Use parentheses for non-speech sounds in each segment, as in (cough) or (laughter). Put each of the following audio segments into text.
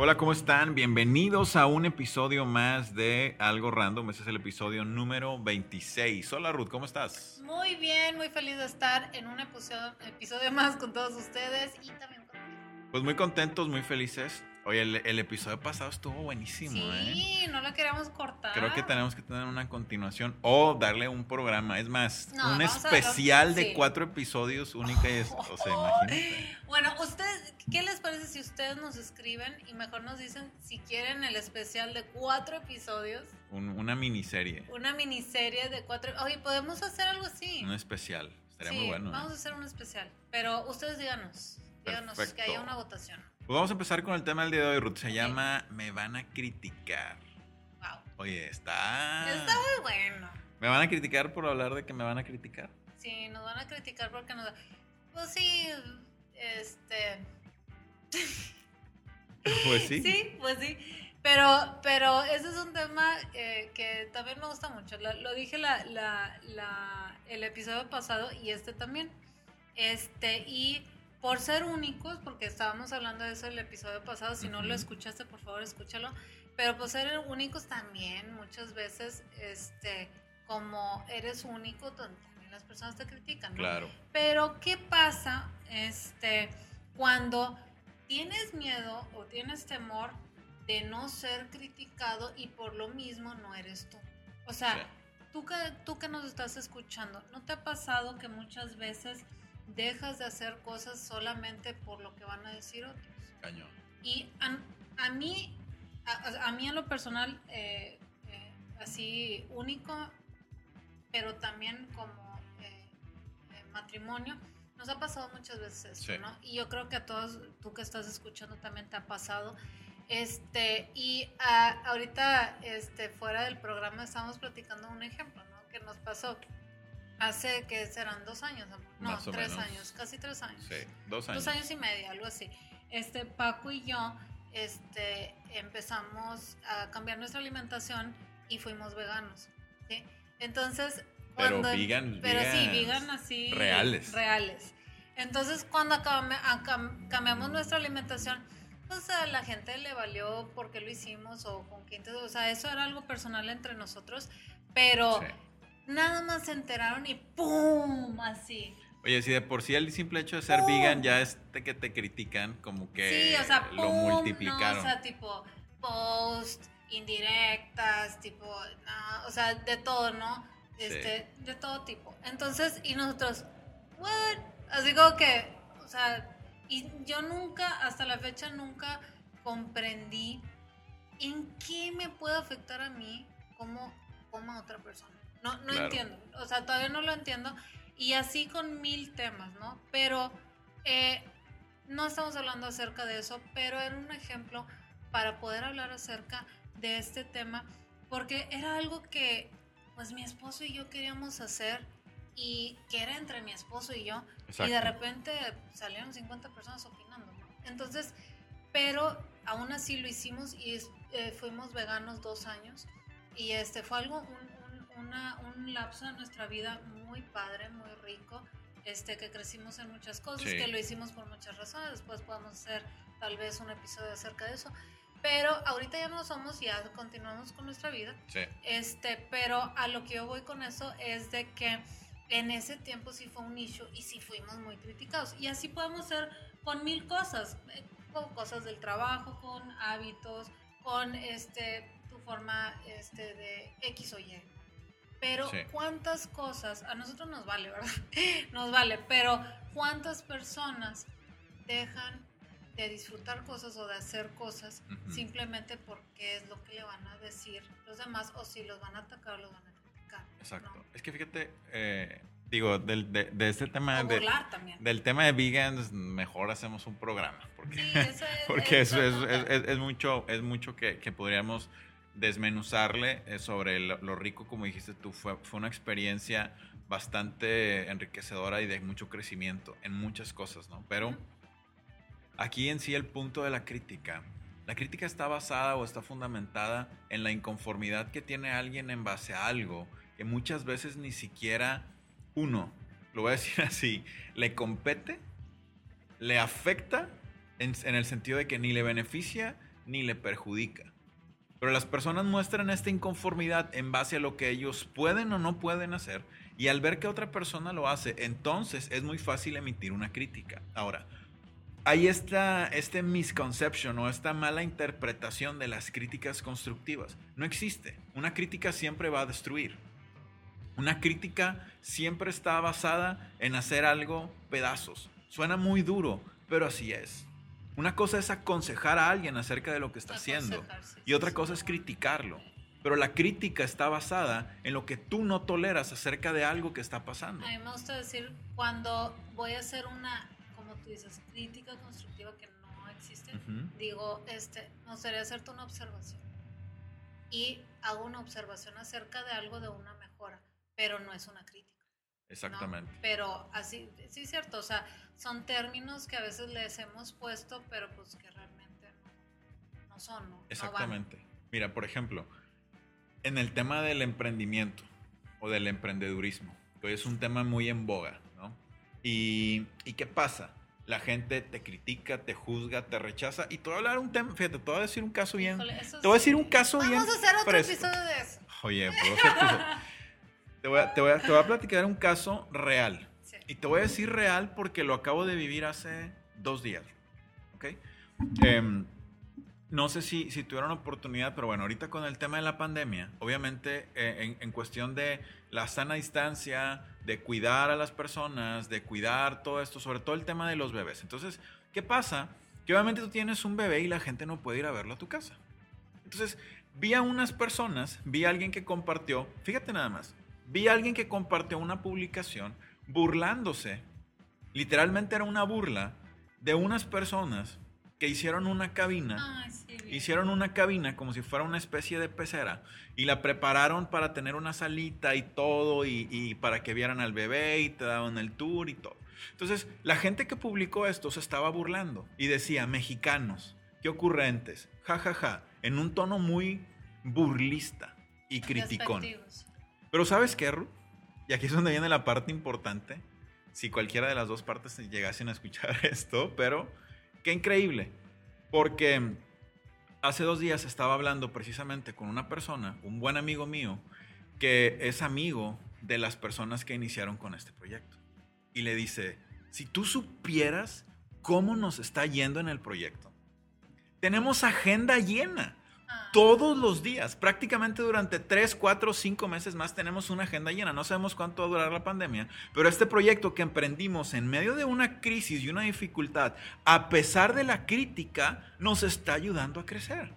Hola, ¿cómo están? Bienvenidos a un episodio más de Algo Random. Este es el episodio número 26. Hola Ruth, ¿cómo estás? Muy bien, muy feliz de estar en un episodio, episodio más con todos ustedes y también conmigo. Pues muy contentos, muy felices. Oye, el, episodio pasado estuvo buenísimo, ¿eh? Sí, no lo queremos cortar. Creo que tenemos que tener una continuación o darle un programa. Es más, un especial de cuatro episodios única y o sea, imagínate. (laughs) Bueno, ustedes, ¿qué les parece si ustedes nos escriben y mejor nos dicen si quieren el especial de cuatro episodios? una miniserie. Una miniserie de cuatro. Oye, podemos hacer algo así. Un especial. Estaría muy bueno. Vamos a hacer un especial. Pero ustedes díganos. Díganos que haya una votación. Pues vamos a empezar con el tema del día de hoy, Ruth. Se llama Me van a criticar. Wow. Oye, está. Está muy bueno. ¿Me van a criticar por hablar de que me van a criticar? Sí, nos van a criticar porque nos. Pues sí, este. (laughs) Pues sí. Sí, pues sí. Pero, pero ese es un tema eh, que también me gusta mucho. Lo, dije la, la, la, el episodio pasado y este también. Este, y por ser únicos, porque estábamos hablando de eso el episodio pasado, si no lo escuchaste, por favor, escúchalo, pero por ser únicos también, muchas veces, este, como eres único, también las personas te critican, ¿no? Claro. Pero, ¿qué pasa, este, cuando tienes miedo o tienes temor de no ser criticado y por lo mismo no eres tú? O sea, tú, que, tú que nos estás escuchando, ¿no te ha pasado que muchas veces dejas de hacer cosas solamente por lo que van a decir otros. Cañón. Y a, mí, a, mí en lo personal, eh, eh, así único, pero también como eh, matrimonio, nos ha pasado muchas veces eso, ¿no? Y yo creo que a todos, tú que estás escuchando también te ha pasado. Este, y ahorita, este, fuera del programa, estamos platicando un ejemplo, ¿no? Que nos pasó Hace que serán dos años, no, tres años, casi tres años. Sí, dos años. Dos años y medio, algo así. Este, Paco y yo este, empezamos a cambiar nuestra alimentación y fuimos veganos. ¿sí? Entonces, cuando, pero vegan, pero sí, vegan así. Reales. Reales. Entonces, cuando cambiamos nuestra alimentación, pues a la gente le valió por qué lo hicimos o con quién. O sea, eso era algo personal entre nosotros, pero nada más se enteraron y ¡pum! Así. Oye, si de por sí el simple hecho de ser vegan ya es de que te critican, como que sí, o sea, lo multiplicaron. o sea, tipo post, indirectas, tipo, o sea, de todo, ¿no? Este, de todo tipo. Entonces, y nosotros, what? Así como que, o sea, y yo nunca, hasta la fecha, nunca comprendí en qué me puede afectar a mí como, como a otra persona. No, no entiendo. O sea, todavía no lo entiendo. Y así con mil temas, ¿no? Pero eh, no estamos hablando acerca de eso, pero era un ejemplo para poder hablar acerca de este tema, porque era algo que pues mi esposo y yo queríamos hacer y que era entre mi esposo y yo, y de repente salieron 50 personas opinando, ¿no? Entonces, pero aún así lo hicimos y eh, fuimos veganos dos años y este fue algo, un lapso de nuestra vida muy padre, muy rico, este, que crecimos en muchas cosas, que lo hicimos por muchas razones, después podemos hacer tal vez un episodio acerca de eso, pero ahorita ya no somos, ya continuamos con nuestra vida, este, pero a lo que yo voy con eso es de que en ese tiempo sí fue un nicho y sí fuimos muy criticados, y así podemos ser con mil cosas, eh, con cosas del trabajo, con hábitos, con este tu forma este, de X o Y. Pero cuántas cosas, a nosotros nos vale, ¿verdad? (laughs) nos vale, pero cuántas personas dejan de disfrutar cosas o de hacer cosas simplemente porque es lo que le van a decir los demás o si los van a atacar o los van a criticar. Exacto. Es que fíjate, eh, digo, del, de, de, este tema de, del tema de vegans, mejor hacemos un programa. Porque, sí, eso es, (laughs) porque eso es, es, mucho, es mucho que, que podríamos desmenuzarle eh, sobre lo, rico, como dijiste tú, fue, fue una experiencia bastante enriquecedora y de mucho crecimiento en muchas cosas, ¿no? Pero aquí en sí el punto de la crítica, la crítica está basada o está fundamentada en la inconformidad que tiene alguien en base a algo que muchas veces ni siquiera uno, lo voy a decir (laughs) así, le compete, le afecta en, en el sentido de que ni le beneficia ni le perjudica. Pero las personas muestran esta inconformidad en base a lo que ellos pueden o no pueden hacer y al ver que otra persona lo hace, entonces es muy fácil emitir una crítica. Ahora, hay esta este misconception o esta mala interpretación de las críticas constructivas. No existe. Una crítica siempre va a destruir. Una crítica siempre está basada en hacer algo pedazos. Suena muy duro, pero así es. Una cosa es aconsejar a alguien acerca de lo que está haciendo y otra cosa es criticarlo. Pero la crítica está basada en lo que tú no toleras acerca de algo que está pasando. A mí me gusta decir, cuando voy a hacer una, como tú dices, crítica constructiva que no existe, digo, este, me gustaría hacerte una observación. Y hago una observación acerca de algo de una mejora, pero no es una crítica. Exactamente. Pero así, sí es cierto, o sea, son términos que a veces les hemos puesto, pero pues que realmente no, son, ¿no? Exactamente. Mira, por ejemplo, en el tema del emprendimiento o del emprendedurismo, que es un tema muy en boga, ¿no? Y, ¿Y qué pasa? La gente te critica, te juzga, te rechaza. Y te voy a hablar un tema, fíjate, te voy a decir un caso bien. te voy a decir un caso bien. Vamos a hacer otro episodio de eso. Oye, pues, te, voy a, te, voy a, te voy a platicar un caso real. Y te voy a decir real porque lo acabo de vivir hace dos días. ¿Ok? Eh, no sé si, si tuvieron oportunidad, pero bueno, ahorita con el tema de la pandemia, obviamente eh, en, cuestión de la sana distancia, de cuidar a las personas, de cuidar todo esto, sobre todo el tema de los bebés. Entonces, ¿qué pasa? Que obviamente tú tienes un bebé y la gente no puede ir a verlo a tu casa. Entonces, vi a unas personas, vi a alguien que compartió, fíjate nada más, vi a alguien que compartió una publicación burlándose, literalmente era una burla de unas personas que hicieron una cabina, hicieron una cabina como si fuera una especie de pecera y la prepararon para tener una salita y todo y, para que vieran al bebé y te daban el tour y todo. Entonces, la gente que publicó esto se estaba burlando y decía, mexicanos, qué ocurrentes, jajaja, ja, ja, en un tono muy burlista y criticón. Pero ¿sabes qué, Ruth? Y aquí es donde viene la parte importante, si cualquiera de las dos partes llegasen a escuchar (laughs) esto, pero Qué increíble, porque hace dos días estaba hablando precisamente con una persona, un buen amigo mío, que es amigo de las personas que iniciaron con este proyecto. Y le dice, si tú supieras cómo nos está yendo en el proyecto, tenemos agenda llena. Todos los días, prácticamente durante 3, 4, 5 meses más tenemos una agenda llena. No sabemos cuánto va a durar la pandemia, pero este proyecto que emprendimos en medio de una crisis y una dificultad, a pesar de la crítica, nos está ayudando a crecer.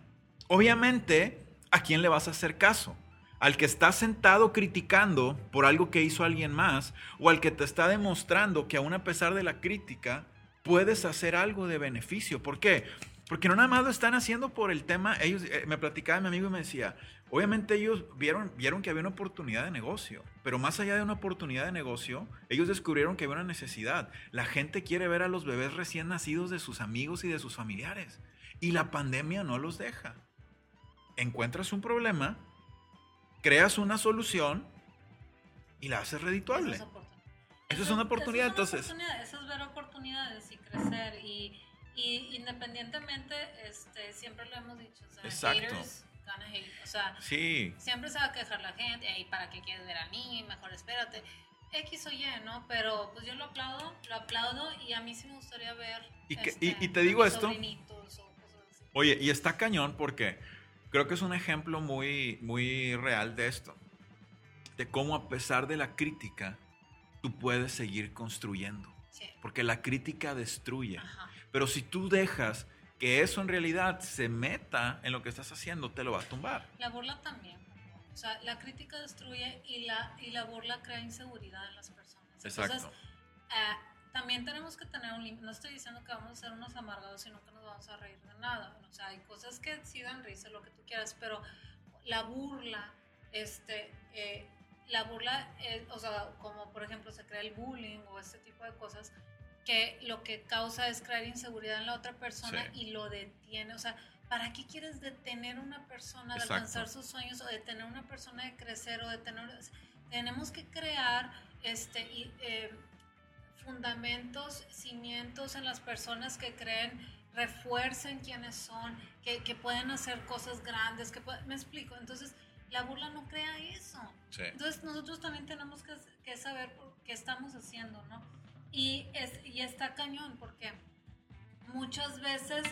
Obviamente, ¿a quién le vas a hacer caso? al que está sentado criticando por algo que hizo alguien más, o al que te está demostrando que aún a pesar de la crítica, puedes hacer algo de beneficio. ¿Por qué? Porque no nada más lo están haciendo por el tema, ellos, eh, me platicaba mi amigo y me decía, obviamente ellos vieron, vieron que había una oportunidad de negocio, pero más allá de una oportunidad de negocio, ellos descubrieron que había una necesidad. La gente quiere ver a los bebés recién nacidos de sus amigos y de sus familiares, y la pandemia no los deja. Encuentras un problema, creas una solución y la haces redituable. Eso es, una oportunidad, entonces. eso es ver oportunidades y crecer y y independientemente, este, siempre lo hemos dicho, o sea, haters gonna hate. O sea, siempre se va a quejar la gente, y ¿para qué quieres ver a mí? Mejor espérate. X o Y, ¿no? Pero pues yo lo aplaudo, lo aplaudo y a mí sí me gustaría ver. Y, y, este, te digo esto. Oye, y está cañón porque creo que es un ejemplo muy, muy real de esto. De cómo a pesar de la crítica, tú puedes seguir construyendo. Porque la crítica destruye. Ajá. Pero si tú dejas que eso en realidad se meta en lo que estás haciendo, te lo va a tumbar. La burla también. O sea, la crítica destruye y la, y la burla crea inseguridad en las personas. Exacto. Eh, también tenemos que tener un límite. No estoy diciendo que vamos a ser unos amargados, sino que nos vamos a reír de nada. O sea, hay cosas que sí dan risa, lo que tú quieras, pero la burla, este, eh, la burla, o sea, como por ejemplo se crea el bullying o este tipo de cosas, que lo que causa es crear inseguridad en la otra persona y lo detiene. O sea, ¿para qué quieres detener a una persona de alcanzar sus sueños o detener a una persona de crecer o detener... Tenemos que crear este, eh, fundamentos, cimientos en las personas que creen, refuercen quiénes son, que, que pueden hacer cosas grandes, que me explico. Entonces, la burla no crea eso. Entonces, nosotros también tenemos que, que, saber qué estamos haciendo, ¿no? Y, es, y está cañón, porque muchas veces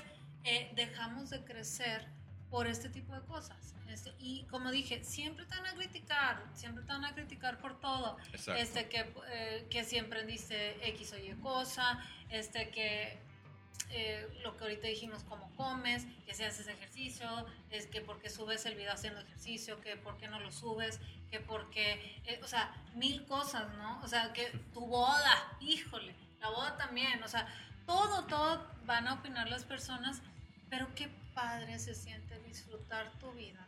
eh, dejamos de crecer por este tipo de cosas. Este, y como dije, siempre te van a criticar, siempre te van a criticar por todo. Este, que, eh, que si emprendiste X o Y cosa, este, que eh, lo que ahorita dijimos, cómo comes, que si haces ejercicio, es que porque subes el video haciendo ejercicio, que por qué no lo subes, que porque, eh, o sea, mil cosas, ¿no? O sea, que (laughs) tu boda, híjole, la boda también, o sea, todo, todo van a opinar las personas, pero qué padre se siente disfrutar tu vida,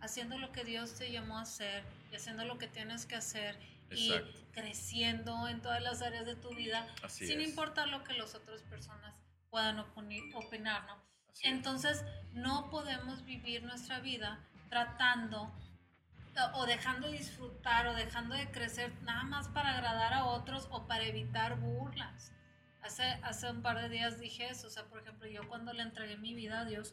haciendo lo que Dios te llamó a hacer y haciendo lo que tienes que hacer y creciendo en todas las áreas de tu vida, sin importar lo que las otras personas puedan opinar, ¿no? Entonces, no podemos vivir nuestra vida tratando o dejando de disfrutar o dejando de crecer nada más para agradar a otros o para evitar burlas. Hace, hace un par de días dije eso, o sea, por ejemplo, yo cuando le entregué mi vida a Dios,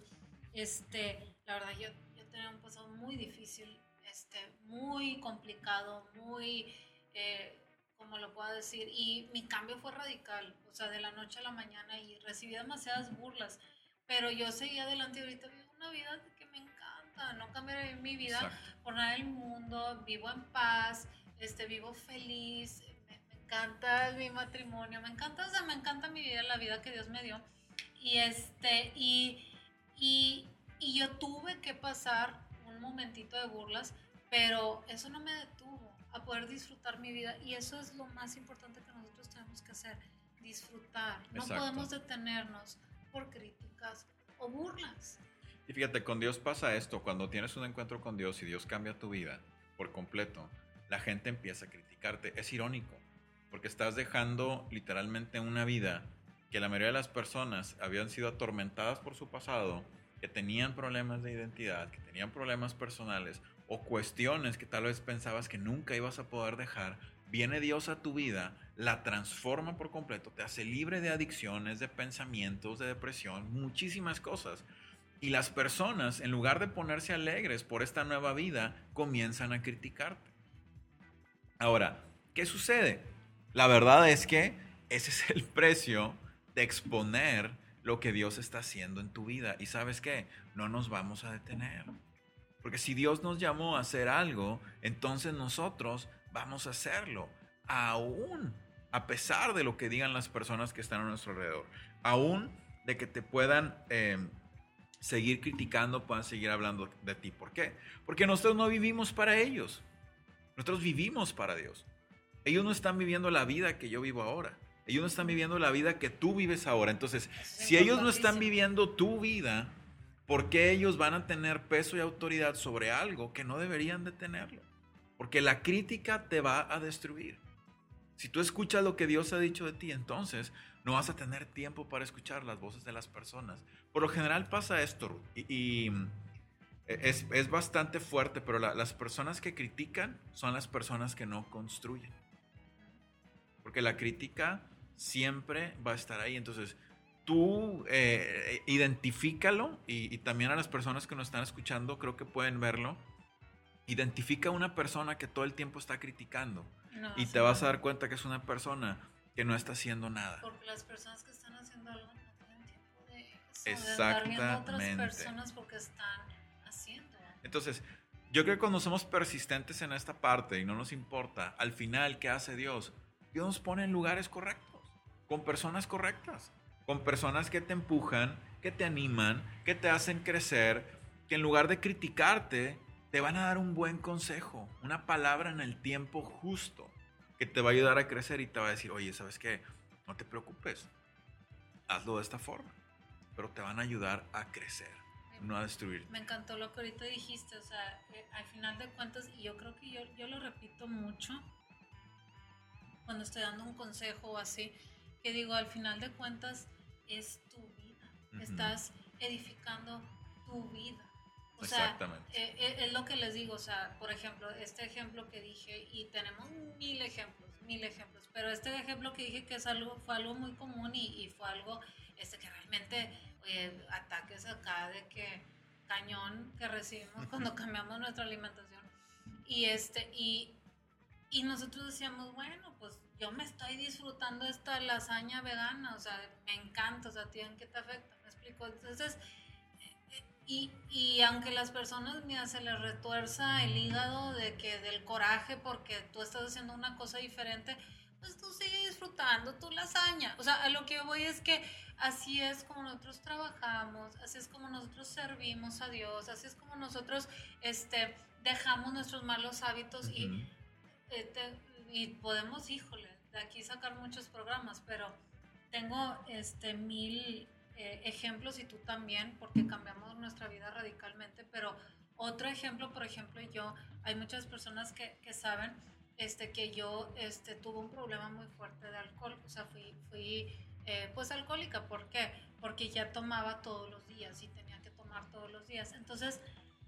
este, la verdad, yo, yo tenía un pasado muy difícil, este, muy complicado, muy, eh, como lo puedo decir, y mi cambio fue radical, o sea, de la noche a la mañana y recibí demasiadas burlas, pero yo seguía adelante y ahorita vivo una vida que me encanta, no cambiaré mi vida por nada del mundo, vivo en paz, este, vivo feliz, me, me, encanta mi matrimonio, me encanta, o sea, me encanta mi vida, la vida que Dios me dio, y este, y y, y yo tuve que pasar un momentito de burlas, pero eso no me detuvo a poder disfrutar mi vida y eso es lo más importante que nosotros tenemos que hacer, disfrutar. No podemos detenernos por críticas o burlas. Y fíjate, con Dios pasa esto, cuando tienes un encuentro con Dios y Dios cambia tu vida por completo, la gente empieza a criticarte. Es irónico, porque estás dejando literalmente una vida que la mayoría de las personas habían sido atormentadas por su pasado, que tenían problemas de identidad, que tenían problemas personales o cuestiones que tal vez pensabas que nunca ibas a poder dejar, viene Dios a tu vida, la transforma por completo, te hace libre de adicciones, de pensamientos, de depresión, muchísimas cosas. Y las personas, en lugar de ponerse alegres por esta nueva vida, comienzan a criticarte. Ahora, ¿qué sucede? La verdad es que ese es el precio de exponer lo que Dios está haciendo en tu vida. Y sabes qué, no nos vamos a detener. Porque si Dios nos llamó a hacer algo, entonces nosotros vamos a hacerlo. Aún a pesar de lo que digan las personas que están a nuestro alrededor. Aún de que te puedan eh, seguir criticando, puedan seguir hablando de ti. ¿Por qué? Porque nosotros no vivimos para ellos. Nosotros vivimos para Dios. Ellos no están viviendo la vida que yo vivo ahora. Ellos no están viviendo la vida que tú vives ahora. Entonces, si ellos no están viviendo tu vida, ¿por qué ellos van a tener peso y autoridad sobre algo que no deberían de tenerlo? Porque la crítica te va a destruir. Si tú escuchas lo que Dios ha dicho de ti, entonces no vas a tener tiempo para escuchar las voces de las personas. Por lo general pasa esto, y, es, bastante fuerte, pero las personas que critican son las personas que no construyen. Porque la crítica siempre va a estar ahí. Entonces, tú eh, identifícalo y, también a las personas que nos están escuchando creo que pueden verlo. Identifica a una persona que todo el tiempo está criticando y te vas a dar cuenta que es una persona que no está haciendo nada. Porque las personas que están haciendo algo no tienen tiempo de eso. Exactamente. De otras personas porque están haciendo. Entonces, yo creo que cuando somos persistentes en esta parte y no nos importa, al final, ¿qué hace Dios? Dios nos pone en lugares correctos con personas correctas, con personas que te empujan, que te animan, que te hacen crecer, que en lugar de criticarte, te van a dar un buen consejo, una palabra en el tiempo justo, que te va a ayudar a crecer y te va a decir, oye, ¿sabes qué? No te preocupes, hazlo de esta forma, pero te van a ayudar a crecer, no a destruir. Me encantó lo que ahorita dijiste, o sea, eh, al final de cuentas, y yo creo que yo, yo lo repito mucho cuando estoy dando un consejo o así, que digo, al final de cuentas es tu vida, estás edificando tu vida. O sea, eh, eh, es lo que les digo, o sea, por ejemplo, este ejemplo que dije, y tenemos mil ejemplos, mil ejemplos, pero este ejemplo que dije que es algo, fue algo muy común y, fue algo este, que realmente, ataques acá de que cañón que recibimos cuando (laughs) cambiamos nuestra alimentación. Y, este, y, y nosotros decíamos, bueno, pues yo me estoy disfrutando esta lasaña vegana, o sea, me encanta, o sea, ¿tienen qué te afecta? ¿Me explico? Entonces, y, y, aunque las personas, mira, se les retuerza el hígado de que del coraje porque tú estás haciendo una cosa diferente, pues tú sigues disfrutando tu lasaña. O sea, a lo que voy es que así es como nosotros trabajamos, así es como nosotros servimos a Dios, así es como nosotros este, dejamos nuestros malos hábitos y, este, y podemos, híjole, de aquí sacar muchos programas, pero tengo este mil eh, ejemplos y tú también, porque cambiamos nuestra vida radicalmente, pero otro ejemplo, por ejemplo, yo, hay muchas personas que, que saben este, que yo este, tuve un problema muy fuerte de alcohol, o sea, fui, fui eh, pues alcohólica, ¿por qué? Porque ya tomaba todos los días y tenía que tomar todos los días. Entonces,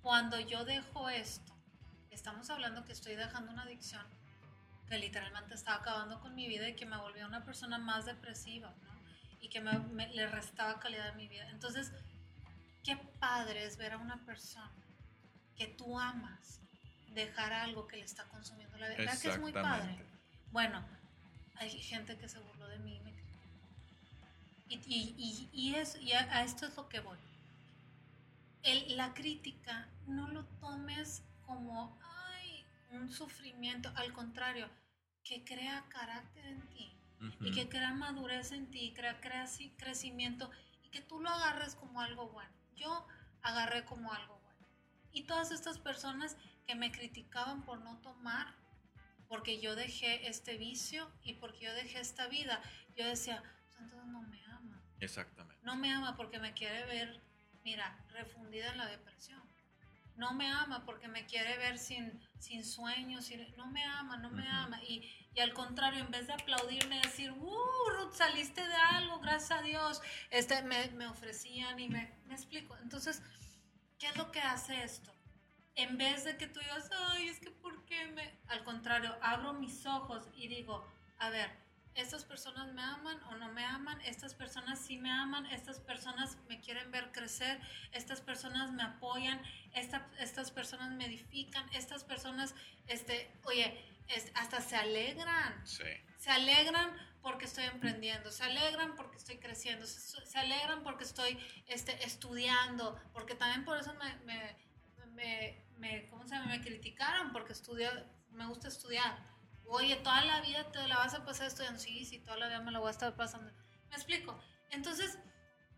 cuando yo dejo esto, estamos hablando que estoy dejando una adicción que literalmente estaba acabando con mi vida y que me volvía una persona más depresiva, ¿no? y que me, le restaba calidad a mi vida. Entonces, qué padre es ver a una persona que tú amas dejar algo que le está consumiendo la vida. ¿Verdad que es muy padre? Bueno, hay gente que se burló de mí y, y, y, eso, y a, esto es lo que voy. El, la crítica no lo tomes como un sufrimiento, al contrario, que crea carácter en ti y que crea madurez en ti, crea, crea crecimiento y que tú lo agarres como algo bueno. Yo agarré como algo bueno. Y todas estas personas que me criticaban por no tomar, porque yo dejé este vicio y porque yo dejé esta vida, yo decía, pues entonces no me ama. Exactamente. No me ama porque me quiere ver, mira, refundida en la depresión no me ama porque me quiere ver sin, sin sueños, no me ama, no me ama. Y, y, al contrario, en vez de aplaudirme, decir, ¡uh, Ruth, saliste de algo, gracias a Dios! Este, me, me ofrecían y me, me explico. Entonces, ¿qué es lo que hace esto? En vez de que tú digas, ay, es que ¿por qué me...? Al contrario, abro mis ojos y digo, a ver, estas personas me aman o no me aman, estas personas sí me aman, estas personas me quieren ver crecer, estas personas me apoyan, estas personas me edifican, estas personas, este, oye, hasta se alegran. Sí. Se alegran porque estoy emprendiendo, se alegran porque estoy creciendo, se, alegran porque estoy este, estudiando, porque también por eso me, me, me, me ¿cómo se llama? me criticaron porque estudio, me gusta estudiar Oye, toda la vida te la vas a pasar estudiando. Sí, sí, toda la vida me la voy a estar pasando. ¿Me explico? Entonces,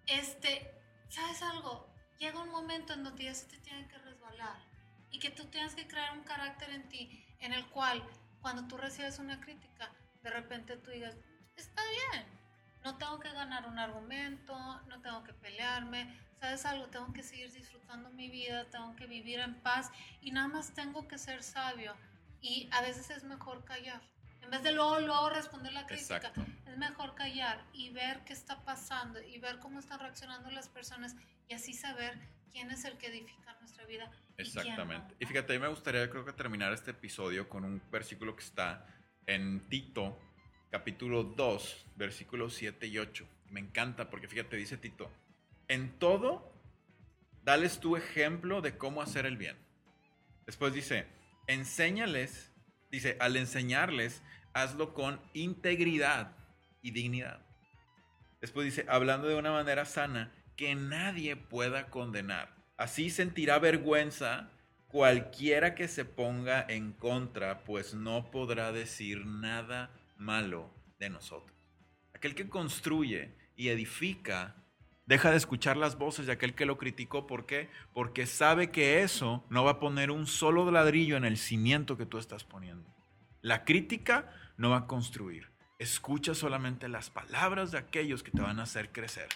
este, ¿sabes algo? Llega un momento en donde ya se te tiene que resbalar y que tú tienes que crear un carácter en ti en el cual cuando tú recibes una crítica, de repente tú digas, está bien, no tengo que ganar un argumento, no tengo que pelearme, ¿sabes algo? Tengo que seguir disfrutando mi vida, tengo que vivir en paz y nada más tengo que ser sabio y a veces es mejor callar. En vez de luego, luego responder la crítica, es mejor callar y ver qué está pasando y ver cómo están reaccionando las personas y así saber quién es el que edifica nuestra vida. Exactamente. Y, fíjate, a mí me gustaría creo que terminar este episodio con un versículo que está en Tito, capítulo 2, versículos 7 y 8. Me encanta porque fíjate, dice Tito, en todo, dales tu ejemplo de cómo hacer el bien. Después dice, enséñales, dice, al enseñarles, hazlo con integridad y dignidad. Después dice, hablando de una manera sana, que nadie pueda condenar. Así sentirá vergüenza cualquiera que se ponga en contra, pues no podrá decir nada malo de nosotros. Aquel que construye y edifica Deja de escuchar las voces de aquel que lo criticó. ¿Por qué? Porque sabe que eso no va a poner un solo ladrillo en el cimiento que tú estás poniendo. La crítica no va a construir. Escucha solamente las palabras de aquellos que te van a hacer crecer.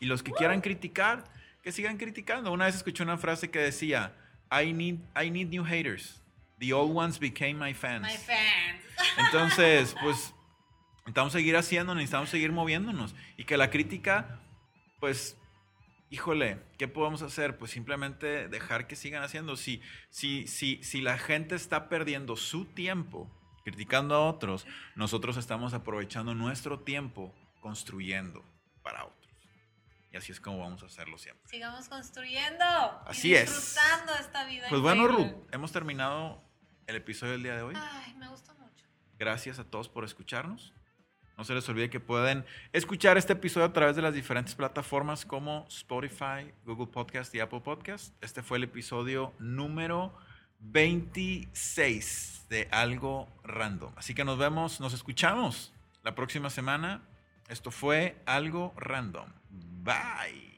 Y los que quieran criticar, que sigan criticando. Una vez escuché una frase que decía, I need, I need new haters. The old ones became my fans. My fans. (laughs) Entonces, pues, necesitamos seguir haciendo, necesitamos seguir moviéndonos. Y que la crítica, pues, híjole, ¿qué podemos hacer? Pues simplemente dejar que sigan haciendo. Si, si, si, si la gente está perdiendo su tiempo criticando a otros, nosotros estamos aprovechando nuestro tiempo construyendo para otros. Y así es como vamos a hacerlo siempre. Sigamos construyendo. Así y es. Disfrutando esta vida. Pues bueno, increíble. Ruth, hemos terminado el episodio del día de hoy. Ay, me gustó mucho. Gracias a todos por escucharnos. No se les olvide que pueden escuchar este episodio a través de las diferentes plataformas como Spotify, Google Podcast y Apple Podcast. Este fue el episodio número 26 de Algo Random. Así que nos vemos, nos escuchamos la próxima semana. Esto fue Algo Random. Bye.